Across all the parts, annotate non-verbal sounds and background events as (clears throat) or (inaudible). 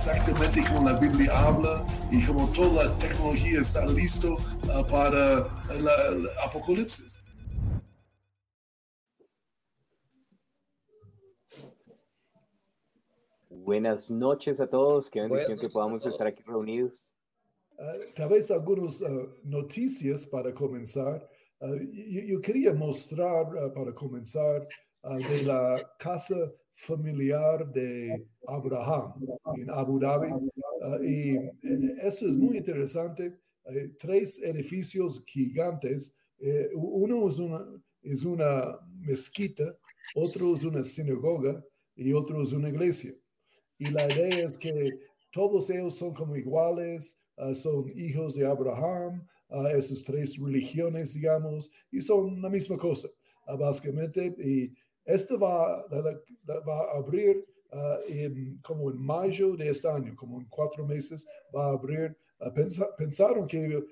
Exactamente como la Biblia habla y como toda la tecnología está listo uh, para el apocalipsis. Buenas noches a todos, qué bendición que podamos estar aquí reunidos. Uh, tal vez algunas uh, noticias para comenzar. Yo, yo, quería mostrar para comenzar de la casa familiar de Abraham en Abu Dhabi. Ah, y eh, eso es muy interesante. Hay tres edificios gigantes. Eh, uno es una, es una mezquita, otro es una sinagoga y otro es una iglesia. Y la idea es que todos ellos son como iguales, ah, son hijos de Abraham, uh, esas tres religiones, digamos, y son la misma cosa, básicamente. Y esto va, a abrir uh, en, como en mayo de este año, como en cuatro meses, va a abrir. Uh, pensaron que uh,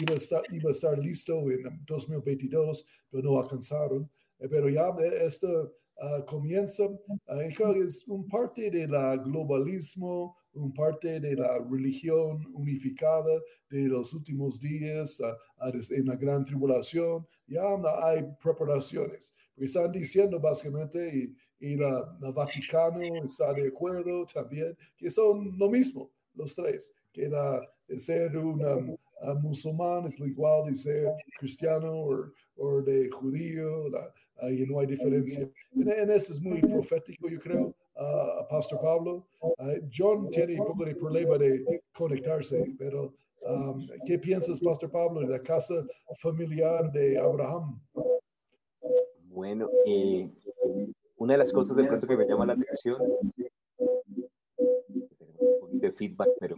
iba, a estar, iba, a estar, listo en 2022, pero no alcanzaron. Eh, pero ya esto comienza, es un parte del globalismo, un parte de la religión unificada de los últimos días en la gran tribulación. Ya hay preparaciones están diciendo básicamente, y, y la, Vaticano está de acuerdo también, que son lo mismo, los tres, que la, ser un um, musulmán es igual de ser cristiano o de judío, la, y no hay diferencia. En, eso es muy profético, yo creo, uh, Pastor Pablo. John tiene un poco de problema de conectarse, pero um, ¿qué piensas, Pastor Pablo, de la casa familiar de Abraham? Bueno, eh, una de las cosas de pronto que me llama la atención, tenemos un poquito de feedback, pero,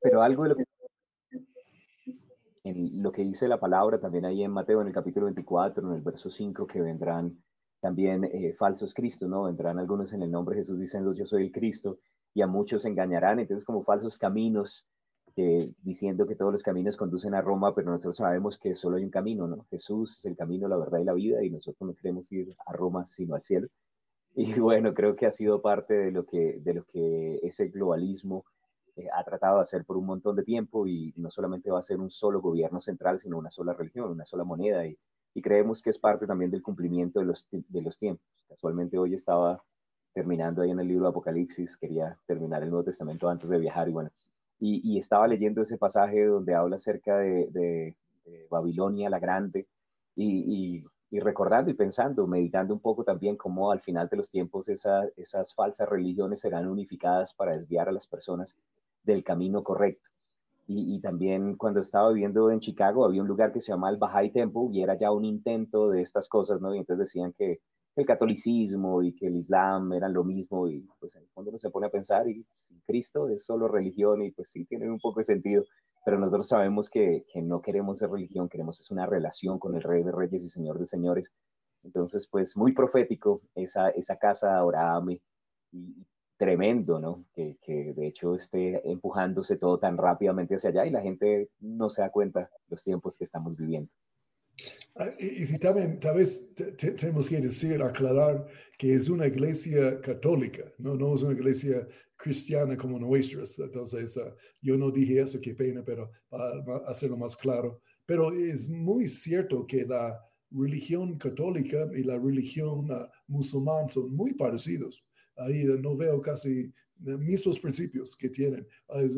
pero algo de lo que, en lo que dice la palabra también ahí en Mateo, en el capítulo 24, en el verso 5, que vendrán también eh, falsos cristos, ¿no? Vendrán algunos en el nombre de Jesús diciendo yo soy el Cristo y a muchos engañarán, entonces como falsos caminos diciendo que todos los caminos conducen a Roma, pero nosotros sabemos que solo hay un camino, ¿no? Jesús es el camino, la verdad y la vida, y nosotros no queremos ir a Roma, sino al cielo. (laughs) Y bueno, creo que ha sido parte de lo que, de lo que ese globalismo eh, ha tratado de hacer por un montón de tiempo, y no solamente va a ser un solo gobierno central, sino una sola religión, una sola moneda, y, y creemos que es parte también del cumplimiento de los, de los tiempos. Casualmente hoy estaba terminando ahí en el libro de Apocalipsis, quería terminar el Nuevo Testamento antes de viajar, y bueno, y, estaba leyendo ese pasaje donde habla acerca de, Babilonia la Grande y, recordando y pensando, meditando un poco también cómo al final de los tiempos esas falsas religiones serán unificadas para desviar a las personas del camino correcto. Y, también cuando estaba viviendo en Chicago había un lugar que se llama el Baha'i Temple y era ya un intento de estas cosas, ¿no? Y entonces decían que el catolicismo y que el islam eran lo mismo y pues en el fondo uno se pone a pensar y si Cristo es solo religión y pues sí tiene un poco de sentido, pero nosotros sabemos que, que no queremos ser religión, queremos es una relación con el Rey de Reyes y Señor de Señores. Entonces pues muy profético esa, esa casa Abraham y tremendo, ¿no? Que, que, de hecho esté empujándose todo tan rápidamente hacia allá y la gente no se da cuenta los tiempos que estamos viviendo. Ah, y, si también, tal vez tenemos que decir, aclarar que es una iglesia católica, no, no es una iglesia cristiana como nuestras. Entonces, uh, yo no dije eso, qué pena, pero para hacerlo más claro. Pero es muy cierto que la religión católica y la religión uh, musulmana son muy parecidos. Ahí uh, no veo casi mismos principios que tienen. Es,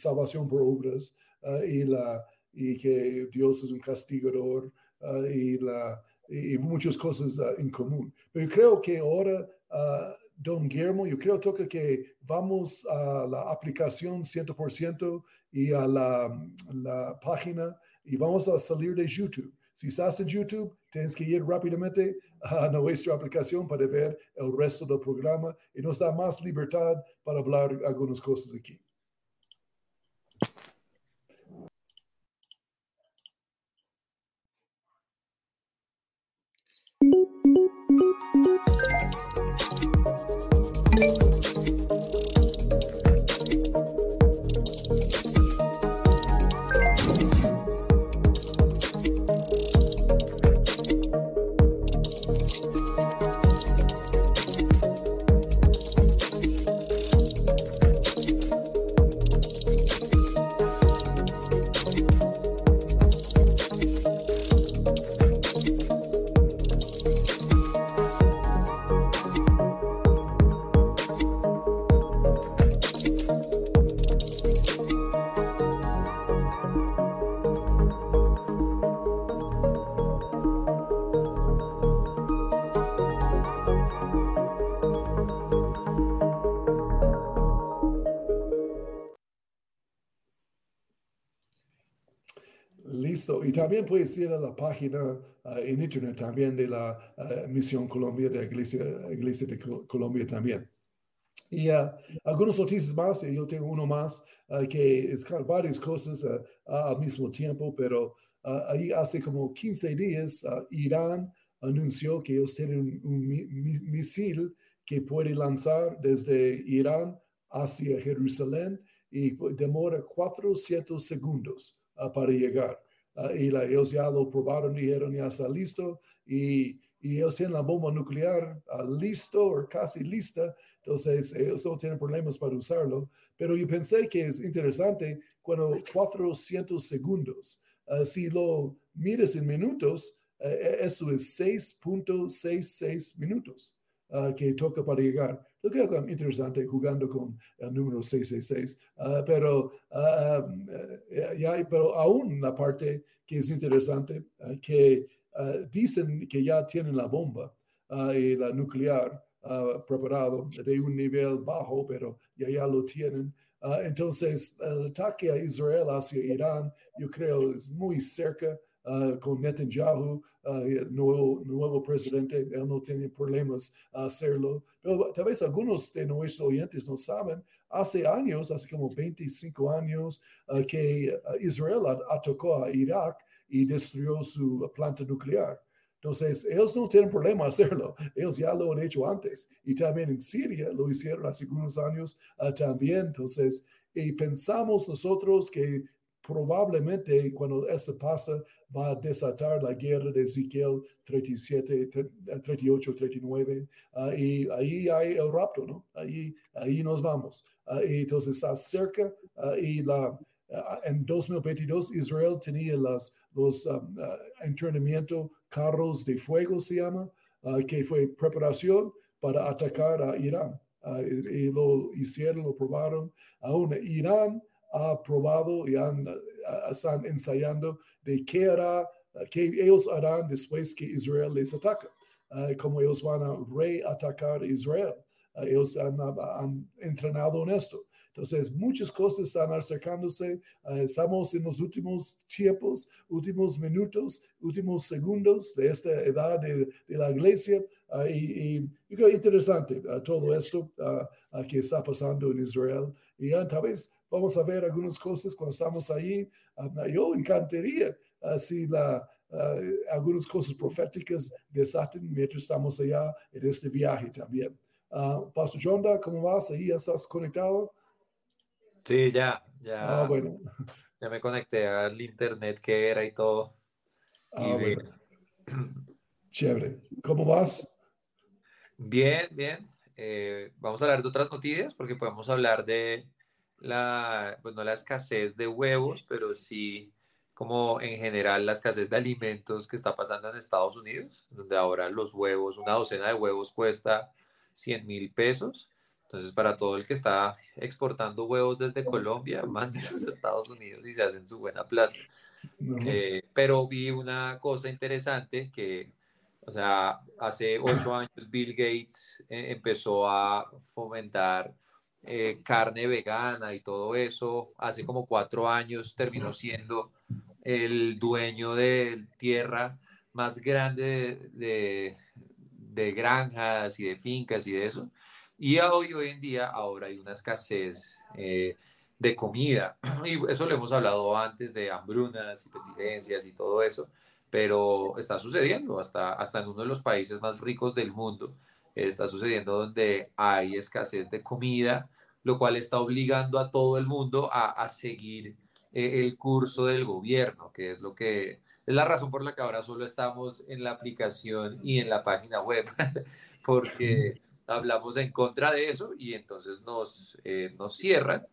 salvación por obras y, la, y que Dios es un castigador Ah, y, la, y, muchas cosas ah, en común. Pero creo que ahora, ah, don Guillermo, yo creo toca que vamos a la aplicación 100% y a la, la página y vamos a salir de YouTube. Si estás en YouTube, tienes que ir rápidamente a (laughs) nuestra aplicación para ver el resto del programa y nos da más libertad para hablar algunas cosas aquí. Y también puedes ir a la página ah, en internet también de la ah, Misión Colombia, de la Iglesia, Iglesia de Colombia también. Y uh, algunas noticias más, yo tengo uno más, que es varias cosas al mismo tiempo, pero ahí hace como 15 días Irán anunció que ellos tienen un, misil que puede lanzar desde Irán hacia Jerusalén y demora 400 segundos para llegar. Ah, y la, ellos ya lo probaron dijeron ya está listo y, y ellos tienen la bomba nuclear uh, listo o casi lista, entonces ellos no tienen problemas para usarlo, pero yo pensé que es interesante cuando 400 segundos, uh, si lo miras en minutos, uh, eso es 6.66 minutos que toca para llegar. Lo que es interesante jugando con el número 666, uh, pero, uh, ya, pero aún la parte que es interesante, que dicen que ya tienen la bomba y la nuclear preparado de un nivel bajo, pero ya, ya lo tienen. entonces, el ataque a Israel hacia Irán, yo creo, es muy cerca Uh, con Netanyahu, uh, nuevo, nuevo presidente, él no tiene problemas a hacerlo. Pero tal vez algunos de nuestros oyentes no saben, hace años, hace como 25 años, uh, que Israel atacó a Irak y destruyó su planta nuclear. Entonces, ellos no tienen problema hacerlo. Ellos ya lo han hecho antes. Y también en Siria lo hicieron hace unos años también. Entonces, y pensamos nosotros que probablemente cuando eso pasa va a desatar la guerra de Ezequiel 37, 38, 39 y ahí hay el rapto, ¿no? Ahí, ahí nos vamos. Uh, y entonces está cerca uh, y la, uh, en 2022 Israel tenía las, los um, entrenamiento carros de fuego, se llama, que fue preparación para atacar a Irán. Y, y, lo hicieron, lo probaron. Aún Irán ha probado y han, están ensayando de qué hará, qué ellos harán después que Israel les ataca, uh, cómo ellos van a reatacar Israel. ellos han, han, entrenado en esto. Entonces, muchas cosas están acercándose. estamos en los últimos tiempos, últimos minutos, últimos segundos de esta edad de, de la iglesia. y, y, creo interesante todo esto que está pasando en Israel. Y tal vez vamos a ver algunas cosas cuando estamos ahí. Uh, yo encantaría uh, si la, algunas cosas proféticas desaten mientras estamos allá en este viaje también. Pastor Jonda, ¿cómo vas? ¿Ahí ya estás conectado? Sí, ya, ya. Ah, bueno. Ya me conecté al internet que era y todo. Ah, bueno. Chévere. ¿Cómo vas? Bien, bien. Eh, vamos a hablar de otras noticias porque podemos hablar de la, pues no la escasez de huevos, pero sí como en general la escasez de alimentos que está pasando en Estados Unidos, donde ahora los huevos, una docena de huevos cuesta 100 mil pesos. Entonces, para todo el que está exportando huevos desde Colombia, (laughs) mándenlos a Estados Unidos y se hacen su buena plata. Eh, pero vi una cosa interesante que, o sea, hace ocho (clears throat) años Bill Gates eh, empezó a fomentar eh, carne vegana y todo eso. Hace como cuatro años terminó siendo el dueño de tierra más grande de, de, granjas y de fincas y de eso. Y hoy, hoy en día ahora hay una escasez eh, de comida. (clears throat) Y eso lo hemos hablado antes de hambrunas y pestilencias y todo eso. pero está sucediendo hasta, hasta en uno de los países más ricos del mundo. Está sucediendo donde hay escasez de comida, lo cual está obligando a todo el mundo a, a seguir eh, el curso del gobierno, que es lo que es la razón por la que ahora solo estamos en la aplicación y en la página web, (laughs) porque hablamos en contra de eso y entonces nos, eh, nos cierran.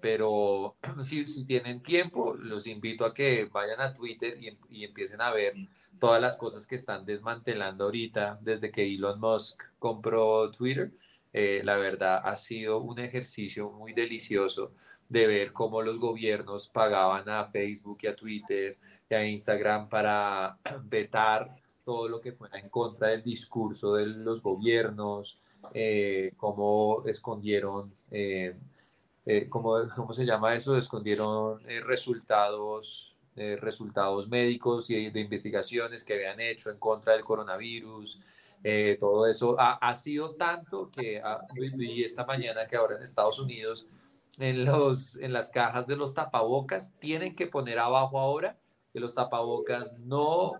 Pero (clears throat) si, si, tienen tiempo, los invito a que vayan a Twitter y, y empiecen a ver todas las cosas que están desmantelando ahorita desde que Elon Musk compró Twitter. Eh, la verdad ha sido un ejercicio muy delicioso de ver cómo los gobiernos pagaban a Facebook y a Twitter y a Instagram para (clears throat) vetar todo lo que fuera en contra del discurso de los gobiernos, eh, cómo escondieron, eh, cómo, ¿cómo, se llama eso? Escondieron resultados, resultados médicos y de investigaciones que habían hecho en contra del coronavirus. todo eso ha, ha, sido tanto que vi esta mañana que ahora en Estados Unidos, en, los, en las cajas de los tapabocas, tienen que poner abajo ahora que los tapabocas no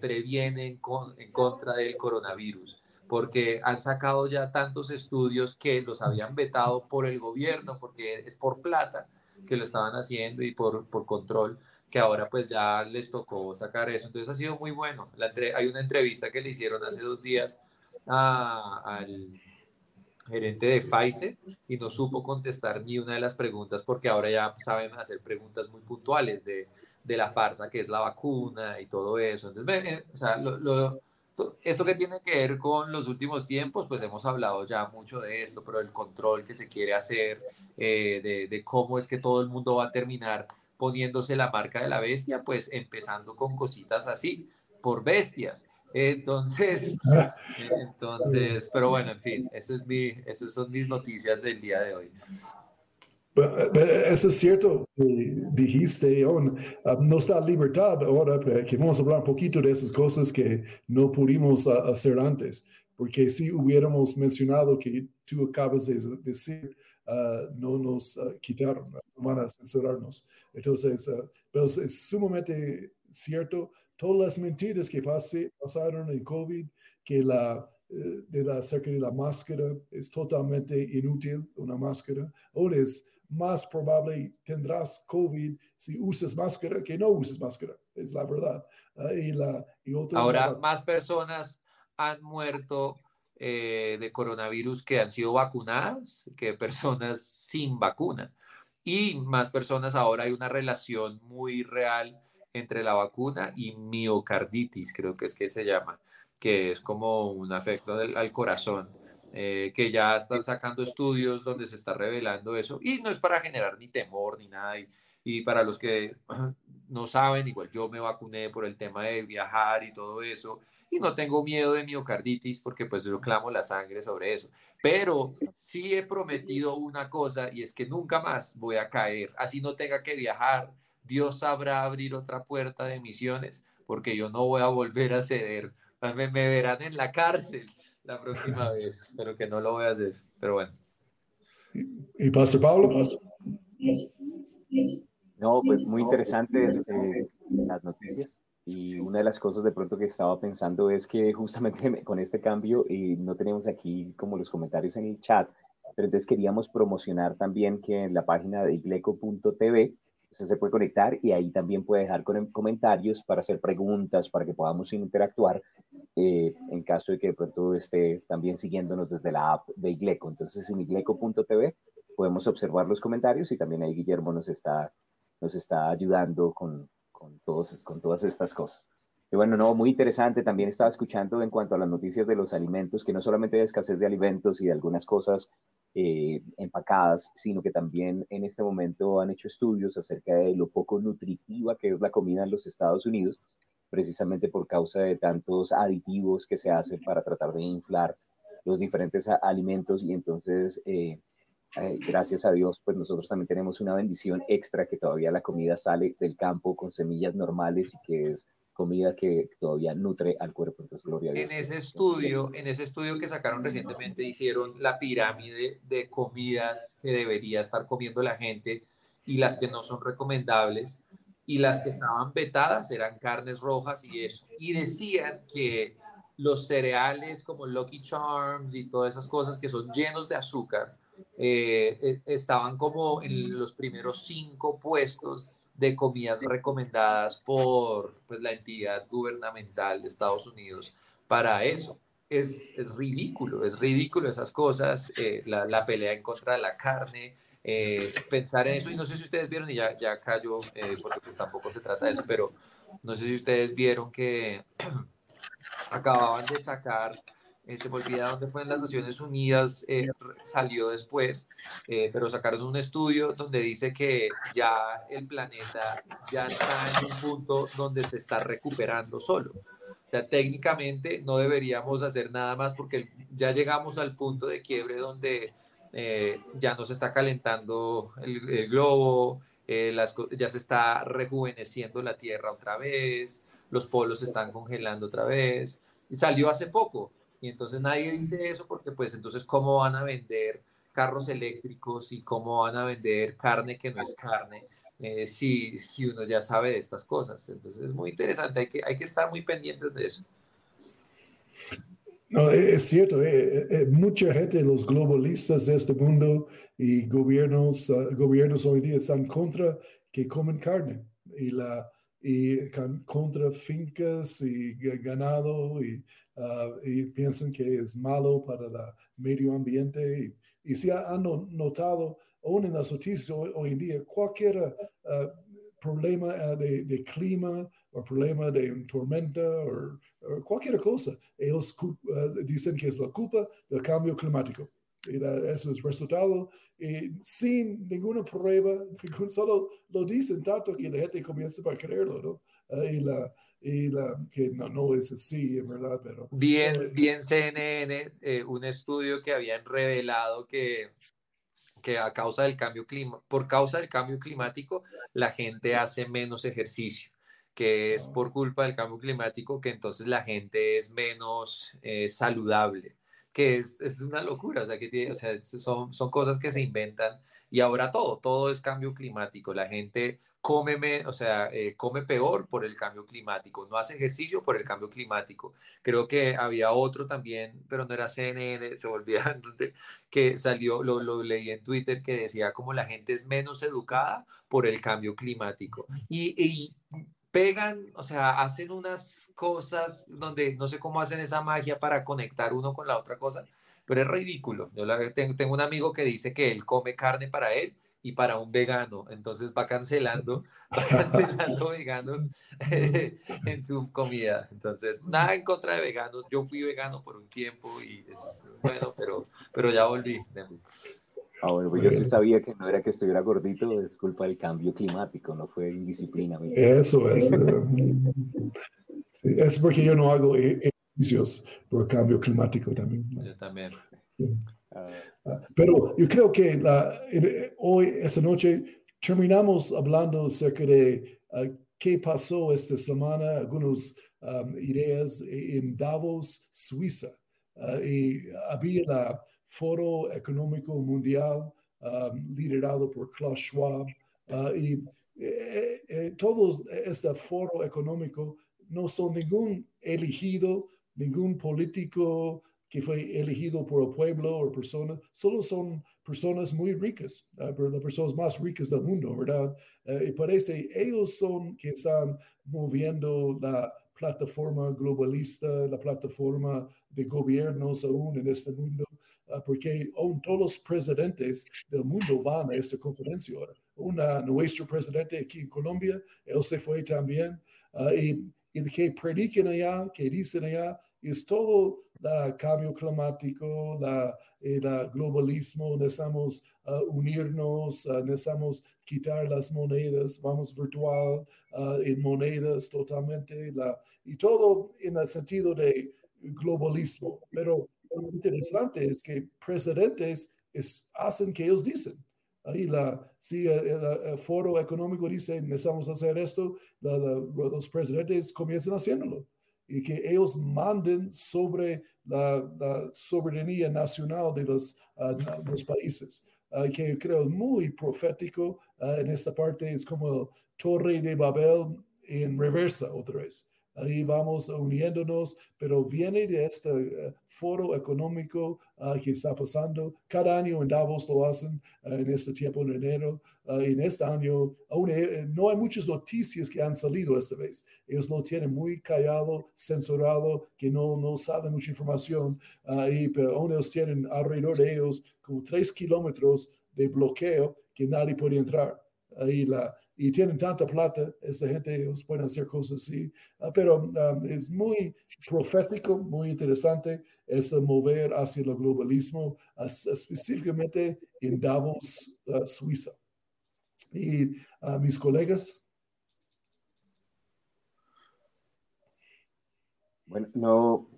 previenen con, en contra del coronavirus porque han sacado ya tantos estudios que los habían vetado por el gobierno, porque es por plata que lo estaban haciendo y por, por control, que ahora pues ya les tocó sacar eso. Entonces ha sido muy bueno. La hay una entrevista que le hicieron hace dos días al gerente de Pfizer y no supo contestar ni una de las preguntas porque ahora ya saben hacer preguntas muy puntuales de, de la farsa que es la vacuna y todo eso. Entonces, eh, o sea, lo esto que tiene que ver con los últimos tiempos, pues hemos hablado ya mucho de esto, pero el control que se quiere hacer, eh, de, cómo es que todo el mundo va a terminar poniéndose la marca de la bestia, pues empezando con cositas así, por bestias. Entonces, (laughs) entonces, pero bueno, en fin, eso es mi, esas son mis noticias del día de hoy. Eso es cierto, dijiste, ah, no está libertad ahora, que vamos a hablar un poquito de esas cosas que no pudimos ah, hacer antes, porque si hubiéramos mencionado que tú acabas de decir, ah, no nos quitaron, no van a censurarnos. Entonces, pero es sumamente cierto, todas las mentiras que pasaron en COVID, que la eh, de la acerca de la máscara es totalmente inútil, una máscara, ahora es más probable tendrás COVID si usas máscara que no uses máscara, es la verdad. Ah, y la, y Ahora, más personas han muerto eh, de coronavirus que han sido vacunadas que (laughs) personas sin vacuna. Y más personas, ahora hay una relación muy real entre la vacuna y miocarditis, creo que es que se llama, que es como un afecto al corazón. Eh, que ya están sacando estudios donde se está revelando eso, y no es para generar ni temor ni nada, y, para los que (clears throat) no saben, igual yo me vacuné por el tema de viajar y todo eso, y no tengo miedo de miocarditis porque pues yo clamo la sangre sobre eso, pero sí he prometido una cosa y es que nunca más voy a caer, así no tenga que viajar, Dios sabrá abrir otra puerta de misiones, porque yo no voy a volver a ceder, me, me verán en la cárcel la próxima (laughs) vez, pero que no lo voy a hacer. Pero bueno. ¿Y Pastor Pablo? No, pues muy interesantes eh, las noticias. Y una de las cosas de pronto que estaba pensando es que justamente con este cambio, y no tenemos aquí como los comentarios en el chat, pero entonces queríamos promocionar también que en la página de igleco.tv usted se puede conectar y ahí también puede dejar comentarios para hacer preguntas, para que podamos interactuar eh, en caso de que de pronto esté también siguiéndonos desde la app de Igleco. Entonces en igleco.tv podemos observar los comentarios y también ahí Guillermo nos está, nos está ayudando con, con, todos, con todas estas cosas. Y bueno, no, muy interesante. También estaba escuchando en cuanto a las noticias de los alimentos, que no solamente hay escasez de alimentos y de algunas cosas eh, empacadas, sino que también en este momento han hecho estudios acerca de lo poco nutritiva que es la comida en los Estados Unidos, precisamente por causa de tantos aditivos que se hacen para tratar de inflar los diferentes alimentos y entonces, eh, eh, gracias a Dios, pues nosotros también tenemos una bendición extra que todavía la comida sale del campo con semillas normales y que es comida que todavía nutre al cuerpo. Entonces, gloria a Dios. En ese estudio, en ese estudio que sacaron recientemente, hicieron la pirámide de comidas que debería estar comiendo la gente y las que no son recomendables. y las que estaban vetadas eran carnes rojas y eso. Y decían que los cereales como Lucky Charms y todas esas cosas que son llenos de azúcar eh, eh, estaban como en los primeros cinco puestos de comidas recomendadas por pues, la entidad gubernamental de Estados Unidos para eso. Es, es ridículo, es ridículo esas cosas, eh, la, la, pelea en contra de la carne, pensar en eso, y no sé si ustedes vieron, y ya, ya cayó, porque pues tampoco se trata de eso, pero no sé si ustedes vieron que (clears throat) acababan de sacar, eh, se me olvida dónde fue en las Naciones Unidas, eh, salió después, eh, pero sacaron un estudio donde dice que ya el planeta ya está en un punto donde se está recuperando solo. O sea, técnicamente no deberíamos hacer nada más porque ya llegamos al punto de quiebre donde ya no se está calentando el, globo, ya se está rejuveneciendo la Tierra otra vez, los polos se están congelando otra vez, y salió hace poco, y entonces nadie dice eso porque pues entonces cómo van a vender carros eléctricos y cómo van a vender carne que no es carne eh, si, si uno ya sabe de estas cosas. Entonces es muy interesante, hay que, hay que estar muy pendientes de eso. No, e, es cierto, eh, eh, mucha gente, los globalistas de este mundo y gobiernos, ah, gobiernos hoy día están contra que comen carne. Y la, y contra fincas y ganado y, ah, y, piensan que es malo para el medio ambiente. Y, y si han notado, aún en las noticias hoy, en día, cualquier ah, problema ah, de, clima o problema de tormenta o, cualquier cosa, ellos dicen que es la culpa del cambio climático eso es resultado y sin ninguna prueba, (laughs) solo lo dicen tanto que la gente comienza a creerlo, ¿no? Ah, y la, y la, que no, no es así, en verdad, pero... Bien, bien CNN, eh, un estudio que habían revelado que, que a causa del cambio clima, por causa del cambio climático, la gente hace menos ejercicio que es por culpa del cambio climático que entonces la gente es menos eh, saludable que es, es una locura, o sea, que tiene, o sea, son, son cosas que se inventan y ahora todo, todo es cambio climático. La gente come, o sea, eh, come peor por el cambio climático, no hace ejercicio por el cambio climático. Creo que había otro también, pero no era CNN, se volvía, (laughs) que salió, lo, lo, leí en Twitter, que decía como la gente es menos educada por el cambio climático. Y, y pegan, o sea, hacen unas cosas donde no sé cómo hacen esa magia para conectar uno con la otra cosa, pero es ridículo. Yo tengo, un amigo que dice que él come carne para él y para un vegano, entonces va cancelando, (laughs) va (laughs) cancelando veganos en su comida. Entonces, nada en contra de veganos. Yo fui vegano por un tiempo y eso es bueno, pero, pero ya volví. Ah, bueno, pues yo sí sabía que no era que estuviera gordito, es culpa del cambio climático, no fue indisciplina. Eso es. es porque yo no hago e-, ejercicios por el cambio climático también. Yo también. Ah, pero yo creo que la, hoy, esa noche, terminamos hablando acerca de qué pasó esta semana, algunas ideas en Davos, Suiza. y había la Foro Económico Mundial um, liderado por Klaus Schwab. Uh, y eh, eh, todos este foro económico no son ningún elegido, ningún político que fue elegido por el pueblo o personas, solo son personas muy ricas, las personas más ricas del mundo, ¿verdad? Uh, y parece ellos son que están moviendo la plataforma globalista, la plataforma de gobiernos aún en este mundo. Ah, porque todos los presidentes del mundo van a esta conferencia ahora. Una, nuestro presidente aquí en Colombia, él se fue también, uh, y, y que prediquen allá, que dicen allá, es todo el cambio climático, la, el globalismo, necesitamos uh, unirnos, uh, necesitamos quitar las monedas, vamos virtual, en monedas totalmente, la, y todo en el sentido de globalismo, pero lo interesante es que presidentes hacen que ellos dicen. Ahí la, si el, foro económico dice necesitamos hacer esto, los presidentes comienzan haciéndolo y que ellos manden sobre la, soberanía nacional de los, ah, países. que creo muy profético en esta parte, es como Torre de Babel en reversa otra vez ahí vamos uniéndonos, pero viene de este eh, foro económico ah, que está pasando. Cada año en Davos lo hacen ah, en este tiempo en enero. Ah, en este año aún eh, no hay muchas noticias que han salido esta vez. Ellos lo tienen muy callado, censurado, que no, no saben mucha información. y, pero aún ellos tienen alrededor de ellos como tres kilómetros de bloqueo que nadie puede entrar. Ahí la, y tienen tanta plata, esta gente ellos pueden hacer cosas así, ah, pero ah, es muy profético, muy interesante, es mover hacia el globalismo, específicamente en Davos, ah, Suiza. Y mis colegas. Bueno, no,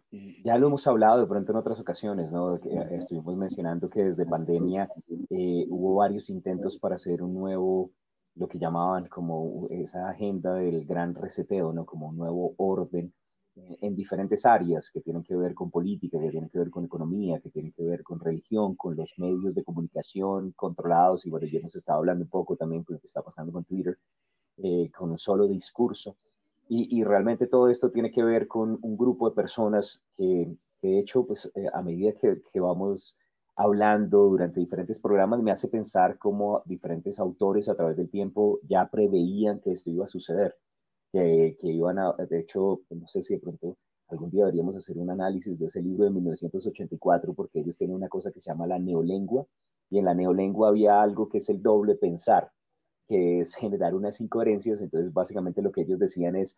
ya lo hemos hablado de pronto en otras ocasiones, ¿no? Eh, estuvimos mencionando que desde pandemia eh, hubo varios intentos para hacer un nuevo lo que llamaban como esa agenda del gran reseteo, ¿no? como un nuevo orden en diferentes áreas que tienen que ver con política, que tienen que ver con economía, que tienen que ver con religión, con los medios de comunicación controlados, y bueno, ya hemos estado hablando un poco también con lo que está pasando con Twitter, eh, con un solo discurso. Y, y, realmente todo esto tiene que ver con un grupo de personas que, de hecho, pues eh, a medida que, que vamos hablando durante diferentes programas me hace pensar cómo diferentes autores a través del tiempo ya preveían que esto iba a suceder, que, que iban de hecho, no sé si de pronto algún día deberíamos hacer un análisis de ese libro de 1984, porque ellos tienen una cosa que se llama la neolengua, y en la neolengua había algo que es el doble pensar, que es generar unas incoherencias, entonces básicamente lo que ellos decían es,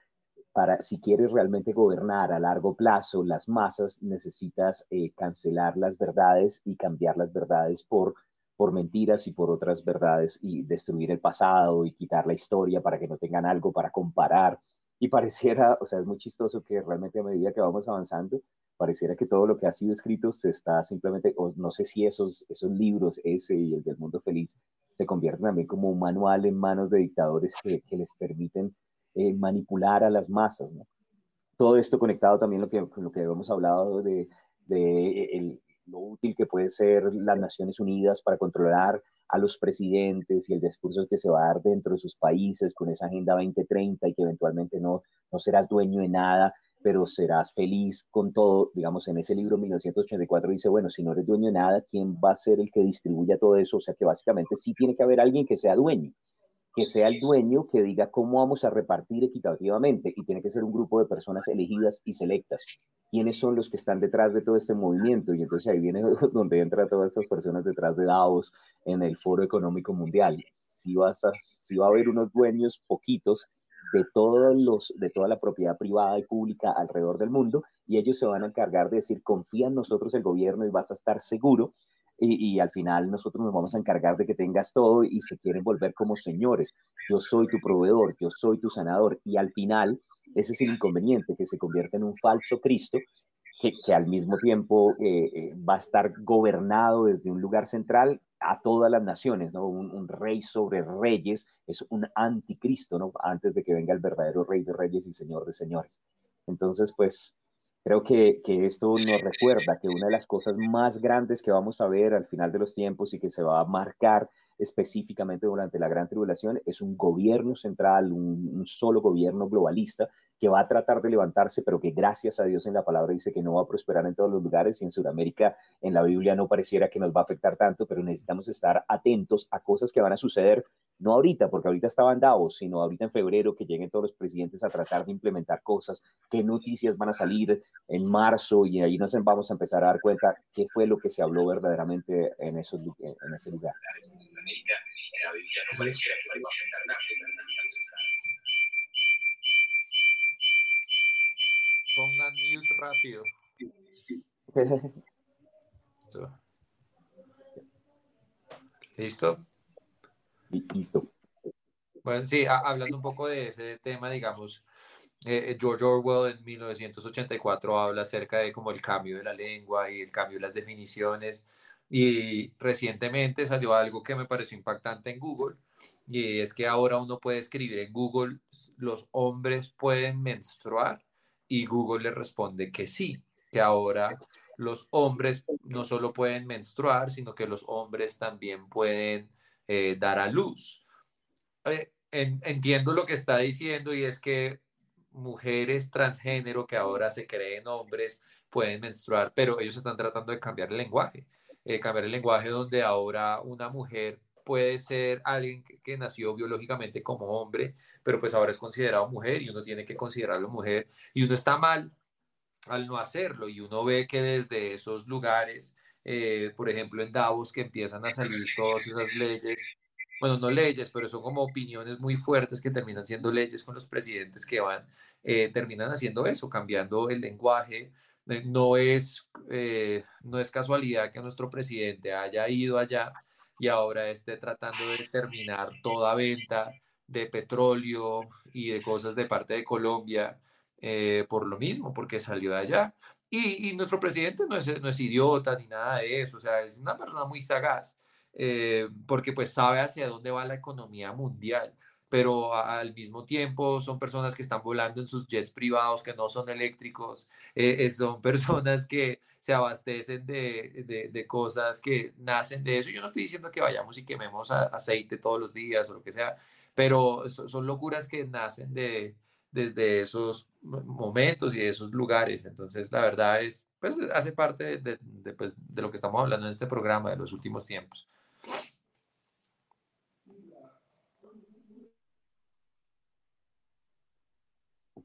para si quieres realmente gobernar a largo plazo las masas, necesitas eh, cancelar las verdades y cambiar las verdades por, por mentiras y por otras verdades y destruir el pasado y quitar la historia para que no tengan algo para comparar. Y pareciera, o sea, es muy chistoso que realmente a medida que vamos avanzando, pareciera que todo lo que ha sido escrito se está simplemente, o no sé si esos, esos libros, ese y el del mundo feliz, se convierten también como un manual en manos de dictadores que, que les permiten eh, manipular a las masas. Todo esto conectado también lo que, con lo que hemos hablado de, el, lo útil que puede ser las Naciones Unidas para controlar a los presidentes y el discurso que se va a dar dentro de sus países con esa Agenda 2030 y que eventualmente no, no serás dueño de nada, pero serás feliz con todo. Digamos, en ese libro 1984 dice, bueno, si no eres dueño de nada, ¿quién va a ser el que distribuya todo eso? O sea que básicamente sí tiene que haber alguien que sea dueño que sea el dueño que diga cómo vamos a repartir equitativamente y tiene que ser un grupo de personas elegidas y selectas. ¿Quiénes son los que están detrás de todo este movimiento? Y entonces ahí viene (laughs) donde entran todas estas personas detrás de Davos en el Foro Económico Mundial. Si, vas a, si va a haber unos dueños poquitos de, todos los, de toda la propiedad privada y pública alrededor del mundo y ellos se van a encargar de decir, confía en nosotros el gobierno y vas a estar seguro y, al final nosotros nos vamos a encargar de que tengas todo y se quieren volver como señores. Yo soy tu proveedor, yo soy tu sanador y al final ese es el inconveniente, que se convierte en un falso Cristo que, que al mismo tiempo eh, eh, va a estar gobernado desde un lugar central a todas las naciones, ¿no? Un, un, rey sobre reyes es un anticristo, ¿no? Antes de que venga el verdadero rey de reyes y señor de señores. Entonces, pues, Creo que, que, esto nos recuerda que una de las cosas más grandes que vamos a ver al final de los tiempos y que se va a marcar específicamente durante la gran tribulación es un gobierno central, un, un solo gobierno globalista que va a tratar de levantarse, pero que gracias a Dios en la palabra dice que no va a prosperar en todos los lugares y en Sudamérica en la Biblia no pareciera que nos va a afectar tanto, pero necesitamos estar atentos a cosas que van a suceder, no ahorita, porque ahorita estaban dados, sino ahorita en febrero que lleguen todos los presidentes a tratar de implementar cosas, qué noticias van a salir en marzo y ahí nos vamos a empezar a dar cuenta qué fue lo que se habló verdaderamente en, esos, en ese lugar. Pongan mute rápido. (laughs) ¿Listo? Listo. Bueno, sí, hablando un poco de ese tema, digamos, eh, George Orwell en 1984 habla acerca de como el cambio de la lengua y el cambio de las definiciones. Y recientemente salió algo que me pareció impactante en Google, y es que ahora uno puede escribir en Google, los hombres pueden menstruar y Google le responde que sí, que ahora los hombres no solo pueden menstruar, sino que los hombres también pueden eh, dar a luz. Eh, entiendo lo que está diciendo y es que mujeres transgénero que ahora se creen hombres pueden menstruar, pero ellos están tratando de cambiar el lenguaje, eh, cambiar el lenguaje donde ahora una mujer puede ser alguien que, nació biológicamente como hombre, pero pues ahora es considerado mujer y uno tiene que considerarlo mujer y uno está mal al no hacerlo y uno ve que desde esos lugares, eh, por ejemplo en Davos, que empiezan a salir todas esas leyes bueno, no leyes, pero son como opiniones muy fuertes que terminan siendo leyes con los presidentes que van, eh, terminan haciendo eso, cambiando el lenguaje. Eh, no, es, eh, no es casualidad que nuestro presidente haya ido allá y ahora esté tratando de terminar toda venta de petróleo y de cosas de parte de Colombia por lo mismo, porque salió de allá. Y, y nuestro presidente no es, no es idiota ni nada de eso, o sea, es una persona muy sagaz. Eh, porque pues sabe hacia dónde va la economía mundial, pero al mismo tiempo son personas que están volando en sus jets privados que no son eléctricos, eh, eh, son (laughs) personas que se abastecen de, de, cosas que nacen de eso. Yo no estoy diciendo que vayamos y quememos aceite todos los días o lo que sea, pero son, locuras que nacen de, desde esos momentos y de esos lugares. Entonces, la verdad es, pues hace parte de, de, pues, de lo que estamos hablando en este programa de los últimos tiempos.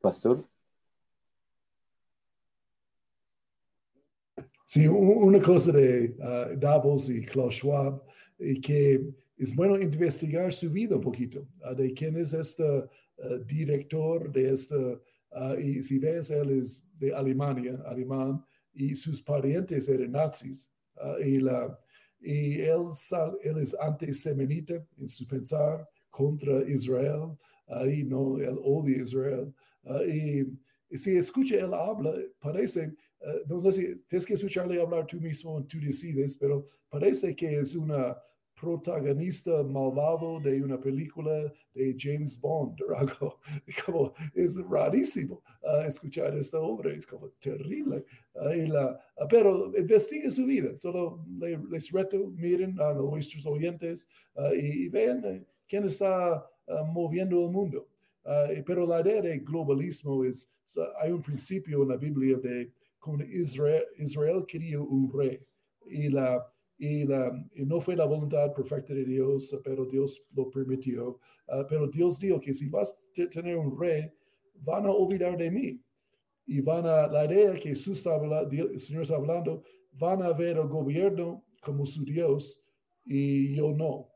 Pastor. Sí, una cosa de ah, Davos y Klaus Schwab, que es bueno investigar su vida un poquito, ah, de quién es este ah, director de esta, y si ves, él es de Alemania, alemán, y sus parientes eran nazis, y la, y él, él es antisemitita en su pensar contra Israel, ahí no, él odia Israel. Ah, y, si escucha él habla, parece, uh, no sé si tienes que escucharle hablar tú mismo, tú decides, pero parece que es una protagonista malvado de una película de James Bond (laughs) algo. Como, es rarísimo uh, escuchar esta obra, es como terrible. Uh, la, uh, pero investigue su vida, solo les reto, miren a nuestros oyentes y, vean eh, quién está moviendo el mundo. Pero la idea de globalismo es, hay un principio en la Biblia de cuando Israel, Israel quería un rey y la y, no fue la voluntad perfecta de Dios, pero Dios lo permitió. Ah, pero Dios dijo que si vas a tener un rey, van a olvidar de mí. Y van a, la idea que Jesús está el Señor está hablando, van a ver el gobierno como su Dios y yo no.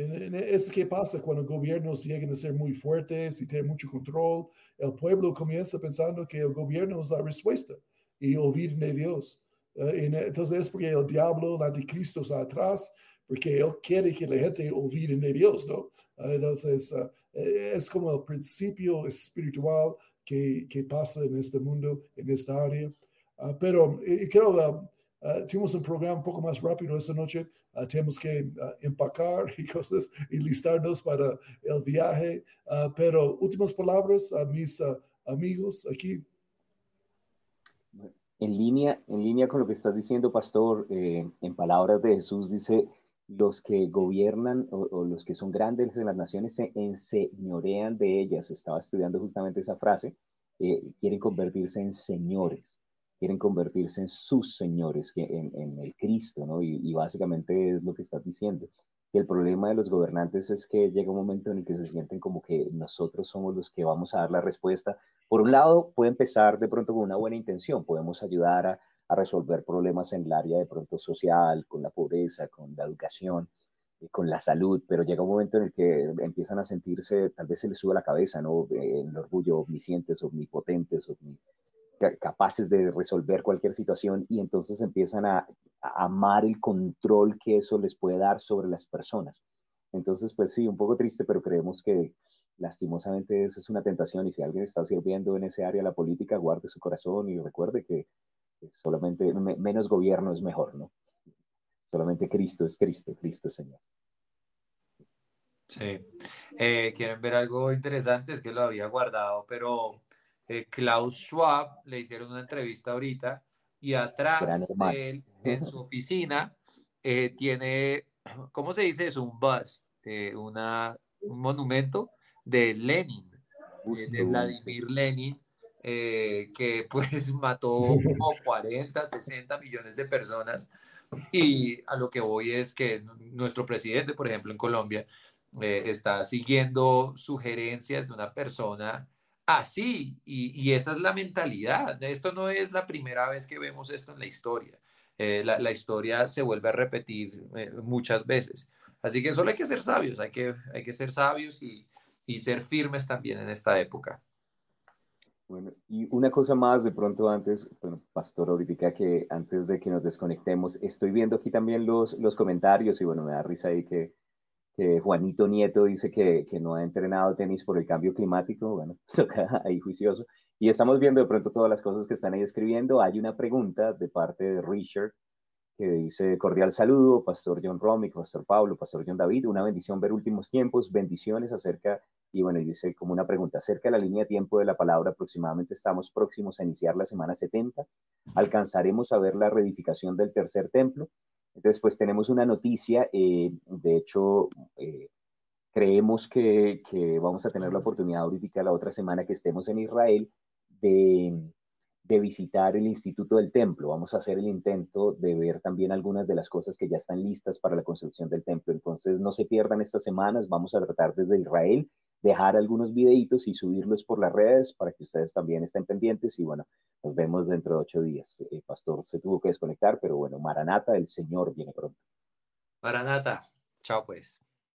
Es que pasa cuando gobiernos llegan a ser muy fuertes y tienen mucho control. El pueblo comienza pensando que el gobierno es la respuesta y olviden de Dios. Eh, entonces es porque el diablo, el anticristo está atrás, porque él quiere que la gente olvide de Dios, ¿no? Eh, entonces eh, es como el principio espiritual que, que, pasa en este mundo, en esta área. Ah, pero creo Uh, tuvimos un programa un poco más rápido esta noche. Uh, tenemos que uh, empacar (laughs) y cosas y listarnos para el viaje. pero últimas palabras a mis amigos aquí en línea, en línea con lo que estás diciendo, pastor, eh, en palabras de Jesús dice, los que gobiernan o, los que son grandes en las naciones se enseñorean de ellas. Estaba estudiando justamente esa frase. Eh, quieren convertirse en señores, quieren convertirse en sus señores, en, en el Cristo, ¿no? Y, y, básicamente es lo que estás diciendo. Y el problema de los gobernantes es que llega un momento en el que se sienten como que nosotros somos los que vamos a dar la respuesta. Por un lado, puede empezar de pronto con una buena intención, podemos ayudar a, resolver problemas en el área de pronto social, con la pobreza, con la educación, eh, con la salud, pero llega un momento en el que empiezan a sentirse, tal vez se les sube la cabeza, ¿no? Eh, el orgullo omniscientes, omnipotentes, omnipotentes capaces de resolver cualquier situación y entonces empiezan a, amar el control que eso les puede dar sobre las personas. Entonces, pues sí, un poco triste, pero creemos que lastimosamente esa es una tentación y si alguien está sirviendo en ese área la política, guarde su corazón y recuerde que solamente menos gobierno es mejor, ¿no? Solamente Cristo es Cristo, Cristo es Señor. Sí. Eh, ¿Quieren ver algo interesante? Es que lo había guardado, pero eh, Klaus Schwab le hicieron una entrevista ahorita y atrás de él, (laughs) en su oficina, eh, tiene, (clears throat) ¿cómo se dice eso? Un bust, eh, una, un monumento de Lenin, eh, de Vladimir Lenin, que pues (laughs) mató como (laughs) 40, 60 millones de personas. Y a lo que voy es que nuestro presidente, por ejemplo, en Colombia, está siguiendo sugerencias de una persona así, y, esa es la mentalidad. Esto no es la primera vez que vemos esto en la historia. Eh, la, historia se vuelve a repetir eh, muchas veces. Así que solo hay que ser sabios, hay que, hay que ser sabios y, y ser firmes también en esta época. Bueno, y una cosa más de pronto antes, bueno, Pastor, ahorita que antes de que nos desconectemos, estoy viendo aquí también los, los comentarios y bueno, me da risa ahí que Juanito Nieto dice que, que, no ha entrenado tenis por el cambio climático, bueno, (laughs) toca ahí juicioso. Y estamos viendo de pronto todas las cosas que están ahí escribiendo. Hay una pregunta de parte de Richard que dice, cordial saludo, Pastor John Romick, Pastor Pablo, Pastor John David, una bendición ver últimos tiempos, bendiciones acerca, y bueno, dice como una pregunta, acerca de la línea de tiempo de la palabra, aproximadamente estamos próximos a iniciar la semana 70, alcanzaremos a ver la reedificación del tercer templo, entonces, pues tenemos una noticia, eh, de hecho, eh, creemos que, vamos a tener la oportunidad ahorita la otra semana que estemos en Israel de, de, visitar el Instituto del Templo. Vamos a hacer el intento de ver también algunas de las cosas que ya están listas para la construcción del templo. Entonces, no se pierdan estas semanas, vamos a tratar desde Israel dejar algunos videitos y subirlos por las redes para que ustedes también estén pendientes y bueno, nos vemos dentro de ocho días. El pastor se tuvo que desconectar, pero bueno, Maranata, el Señor viene pronto. Maranata, chao pues.